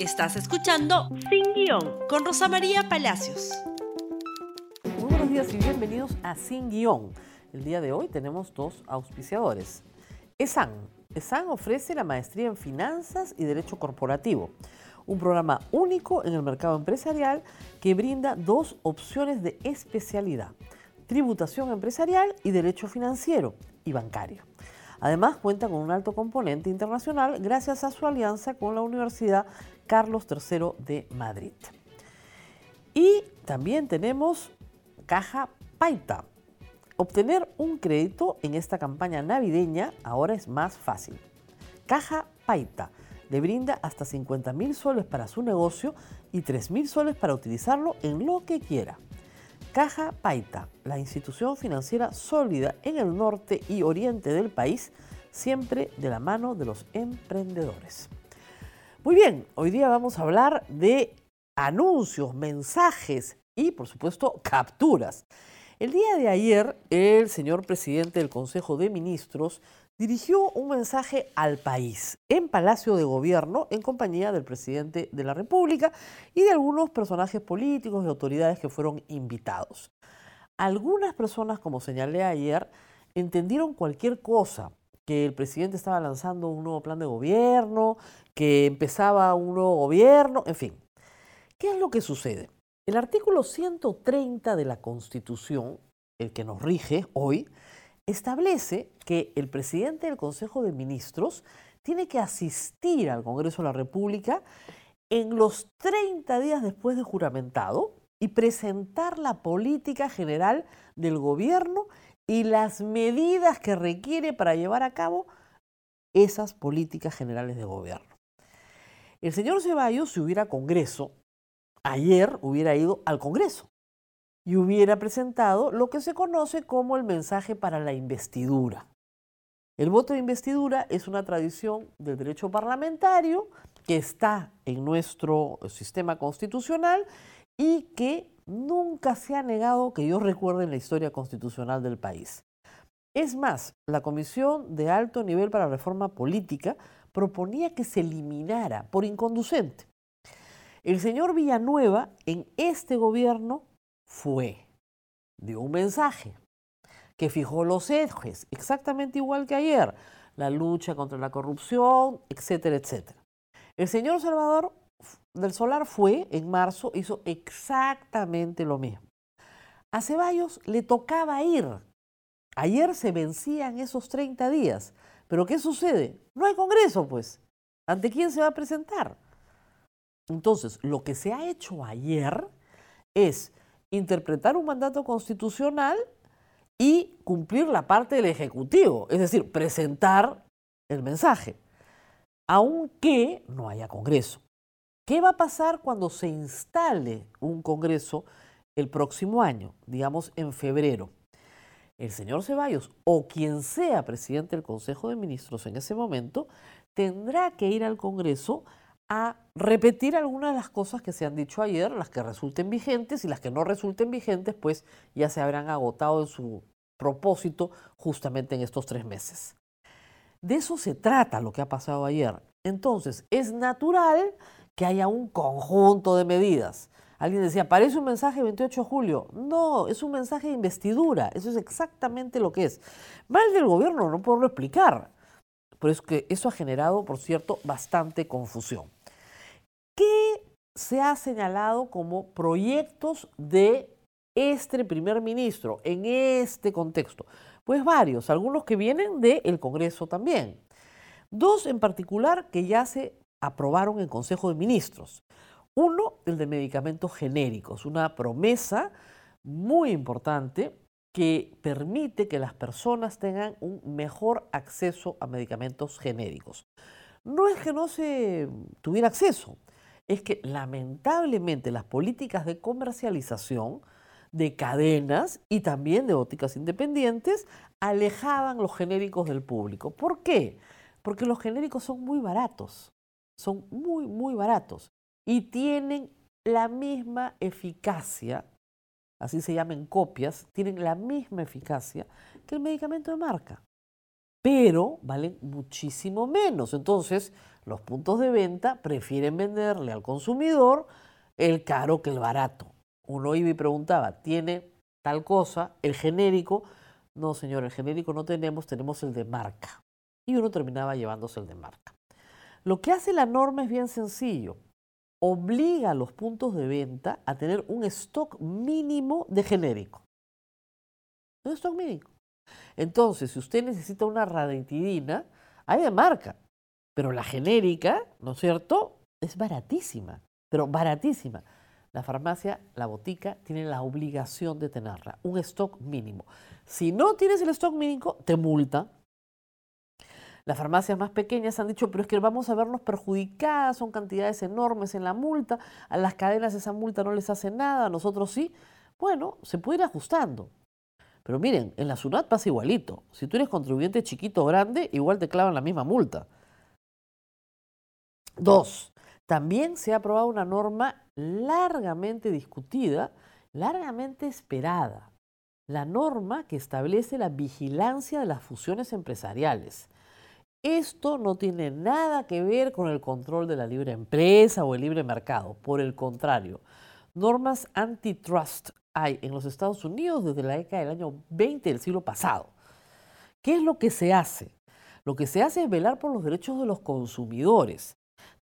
Estás escuchando Sin Guión con Rosa María Palacios. Muy buenos días y bienvenidos a Sin Guión. El día de hoy tenemos dos auspiciadores. ESAN. ESAN ofrece la maestría en Finanzas y Derecho Corporativo, un programa único en el mercado empresarial que brinda dos opciones de especialidad, tributación empresarial y derecho financiero y bancario. Además, cuenta con un alto componente internacional gracias a su alianza con la Universidad Carlos III de Madrid. Y también tenemos Caja Paita. Obtener un crédito en esta campaña navideña ahora es más fácil. Caja Paita le brinda hasta 50 mil soles para su negocio y 3 mil soles para utilizarlo en lo que quiera. Caja Paita, la institución financiera sólida en el norte y oriente del país, siempre de la mano de los emprendedores. Muy bien, hoy día vamos a hablar de anuncios, mensajes y, por supuesto, capturas. El día de ayer, el señor presidente del Consejo de Ministros dirigió un mensaje al país en Palacio de Gobierno en compañía del presidente de la República y de algunos personajes políticos y autoridades que fueron invitados. Algunas personas, como señalé ayer, entendieron cualquier cosa, que el presidente estaba lanzando un nuevo plan de gobierno, que empezaba un nuevo gobierno, en fin. ¿Qué es lo que sucede? El artículo 130 de la Constitución, el que nos rige hoy, establece que el presidente del Consejo de Ministros tiene que asistir al Congreso de la República en los 30 días después de juramentado y presentar la política general del gobierno y las medidas que requiere para llevar a cabo esas políticas generales de gobierno. El señor Ceballos, si hubiera Congreso, ayer hubiera ido al Congreso y hubiera presentado lo que se conoce como el mensaje para la investidura. El voto de investidura es una tradición del derecho parlamentario que está en nuestro sistema constitucional y que nunca se ha negado que yo recuerde en la historia constitucional del país. Es más, la Comisión de Alto Nivel para la Reforma Política proponía que se eliminara por inconducente. El señor Villanueva en este gobierno fue, dio un mensaje que fijó los ejes, exactamente igual que ayer, la lucha contra la corrupción, etcétera, etcétera. El señor Salvador del Solar fue en marzo, hizo exactamente lo mismo. A Ceballos le tocaba ir. Ayer se vencían esos 30 días. Pero ¿qué sucede? No hay Congreso, pues. ¿Ante quién se va a presentar? Entonces, lo que se ha hecho ayer es interpretar un mandato constitucional y cumplir la parte del Ejecutivo, es decir, presentar el mensaje, aunque no haya Congreso. ¿Qué va a pasar cuando se instale un Congreso el próximo año, digamos en febrero? El señor Ceballos o quien sea presidente del Consejo de Ministros en ese momento tendrá que ir al Congreso a repetir algunas de las cosas que se han dicho ayer, las que resulten vigentes y las que no resulten vigentes, pues ya se habrán agotado en su propósito justamente en estos tres meses. De eso se trata lo que ha pasado ayer. Entonces, es natural que haya un conjunto de medidas. Alguien decía, parece un mensaje 28 de julio. No, es un mensaje de investidura. Eso es exactamente lo que es. Mal del gobierno no puedo explicar. Pero es que eso ha generado, por cierto, bastante confusión. ¿Qué se ha señalado como proyectos de este primer ministro en este contexto? Pues varios, algunos que vienen del Congreso también. Dos en particular que ya se aprobaron en Consejo de Ministros. Uno, el de medicamentos genéricos, una promesa muy importante que permite que las personas tengan un mejor acceso a medicamentos genéricos. No es que no se tuviera acceso, es que lamentablemente las políticas de comercialización de cadenas y también de ópticas independientes alejaban los genéricos del público. ¿Por qué? Porque los genéricos son muy baratos, son muy, muy baratos y tienen la misma eficacia, así se llaman copias, tienen la misma eficacia que el medicamento de marca, pero valen muchísimo menos. Entonces, Los puntos de venta prefieren venderle al consumidor el caro que el barato. Uno iba y preguntaba, ¿tiene tal cosa? El genérico. No, señor, el genérico no tenemos, tenemos el de marca. Y uno terminaba llevándose el de marca. Lo que hace la norma es bien sencillo. Obliga a los puntos de venta a tener un stock mínimo de genérico. Un stock mínimo. Entonces, si usted necesita una ranitidina, hay de marca. Pero la genérica, ¿no es cierto? Es baratísima, pero baratísima. La farmacia, la botica, tiene la obligación de tenerla, un stock mínimo. Si no tienes el stock mínimo, te multa. Las farmacias más pequeñas han dicho, pero es que vamos a vernos perjudicadas, son cantidades enormes en la multa, a las cadenas esa multa no les hace nada, a nosotros sí. Bueno, se puede ir ajustando. Pero miren, en la SUNAT pasa igualito. Si tú eres contribuyente chiquito o grande, igual te clavan la misma multa. Dos, también se ha aprobado una norma largamente discutida, largamente esperada. La norma que establece la vigilancia de las fusiones empresariales. Esto no tiene nada que ver con el control de la libre empresa o el libre mercado. Por el contrario, normas antitrust hay en los Estados Unidos desde la década del año 20 del siglo pasado. ¿Qué es lo que se hace? Lo que se hace es velar por los derechos de los consumidores.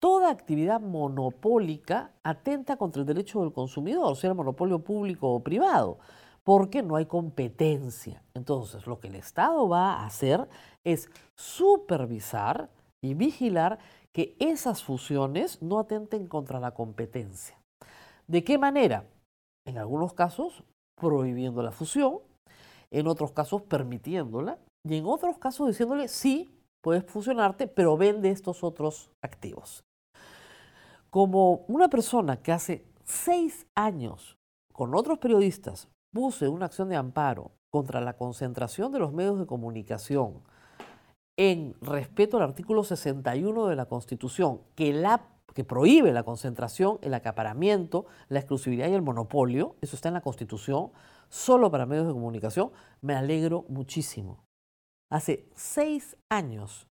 Toda actividad monopólica atenta contra el derecho del consumidor, sea el monopolio público o privado, porque no hay competencia. Entonces, lo que el Estado va a hacer es supervisar y vigilar que esas fusiones no atenten contra la competencia. ¿De qué manera? En algunos casos prohibiendo la fusión, en otros casos permitiéndola y en otros casos diciéndole sí, puedes fusionarte, pero vende estos otros activos. Como una persona que hace seis años con otros periodistas puse una acción de amparo contra la concentración de los medios de comunicación en respeto al artículo 61 de la Constitución, que la que prohíbe la concentración, el acaparamiento, la exclusividad y el monopolio, eso está en la Constitución, solo para medios de comunicación, me alegro muchísimo. Hace seis años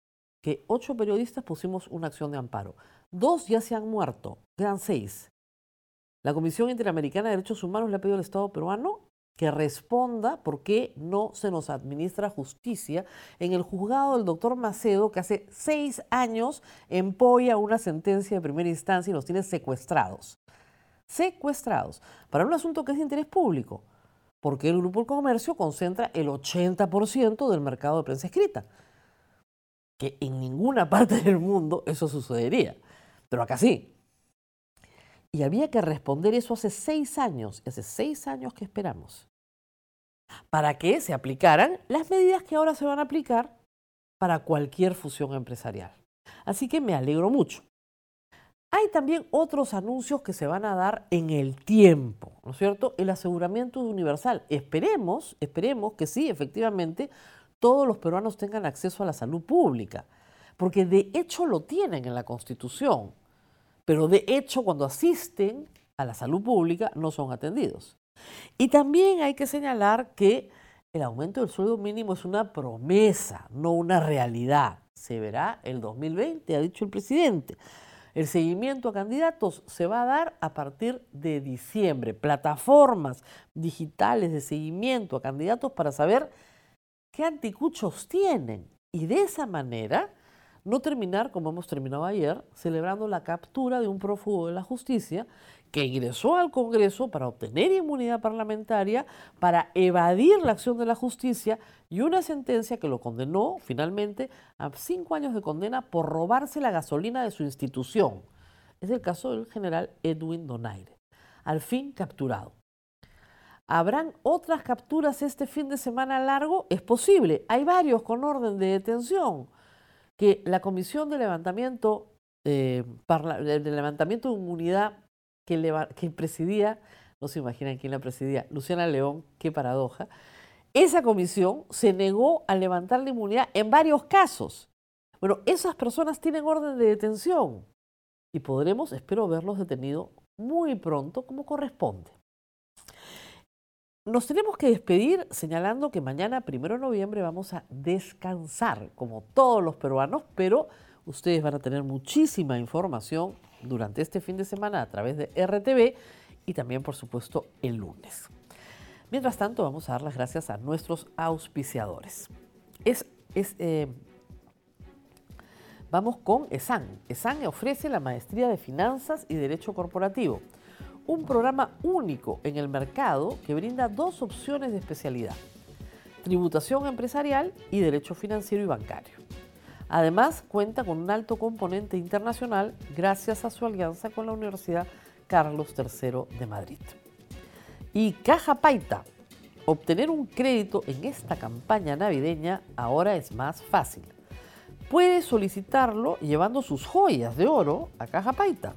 que ocho periodistas pusimos una acción de amparo. Dos ya se han muerto, quedan seis. La Comisión Interamericana de Derechos Humanos le ha pedido al Estado peruano que responda por qué no se nos administra justicia en el juzgado del doctor Macedo, que hace seis años empolla una sentencia de primera instancia y los tiene secuestrados. Secuestrados. Para un asunto que es de interés público, porque el Grupo del Comercio concentra el 80% del mercado de prensa escrita. Que en ninguna parte del mundo eso sucedería. Pero acá sí. Y había que responder eso hace seis años, hace seis años que esperamos, para que se aplicaran las medidas que ahora se van a aplicar para cualquier fusión empresarial. Así que me alegro mucho. Hay también otros anuncios que se van a dar en el tiempo, ¿no es cierto? El aseguramiento universal. Esperemos, esperemos que sí, efectivamente, todos los peruanos tengan acceso a la salud pública, porque de hecho lo tienen en la Constitución pero de hecho cuando asisten a la salud pública no son atendidos. Y también hay que señalar que el aumento del sueldo mínimo es una promesa, no una realidad. Se verá el 2020, ha dicho el presidente. El seguimiento a candidatos se va a dar a partir de diciembre. Plataformas digitales de seguimiento a candidatos para saber qué anticuchos tienen. Y de esa manera no terminar como hemos terminado ayer, celebrando la captura de un prófugo de la justicia que ingresó al Congreso para obtener inmunidad parlamentaria, para evadir la acción de la justicia y una sentencia que lo condenó finalmente a cinco años de condena por robarse la gasolina de su institución. Es el caso del general Edwin Donaire, al fin capturado. ¿Habrán otras capturas este fin de semana largo? Es posible. Hay varios con orden de detención que la comisión de levantamiento, eh, de levantamiento de inmunidad que, que presidía, no se imaginan quién la presidía, Luciana León, qué paradoja, esa comisión se negó a levantar la inmunidad en varios casos. Bueno, esas personas tienen orden de detención y podremos, espero, verlos detenidos muy pronto como corresponde. Nos tenemos que despedir señalando que mañana, primero de noviembre, vamos a descansar, como todos los peruanos, pero Ustedes van a tener muchísima información durante este fin de semana a través de RTV y también, por supuesto, el lunes. Mientras tanto, vamos a dar las gracias a nuestros auspiciadores. Es, eh, vamos con ESAN. ESAN ofrece la maestría de Finanzas y Derecho Corporativo, un programa único en el mercado que brinda dos opciones de especialidad, tributación empresarial y derecho financiero y bancario. Además, cuenta con un alto componente internacional gracias a su alianza con la Universidad Carlos III de Madrid. Y Caja Paita. Obtener un crédito en esta campaña navideña ahora es más fácil. Puede solicitarlo llevando sus joyas de oro a Caja Paita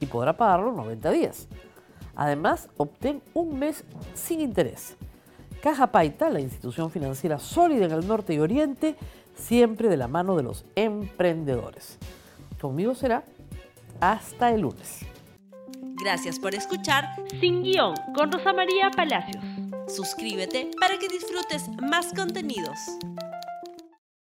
y podrá pagarlo en 90 días. Además, obtén un mes sin interés. Caja Paita, la institución financiera sólida en el norte y oriente, siempre de la mano de los emprendedores. Conmigo será hasta el lunes. Gracias por escuchar Sin Guión con Rosa María Palacios. Suscríbete para que disfrutes más contenidos.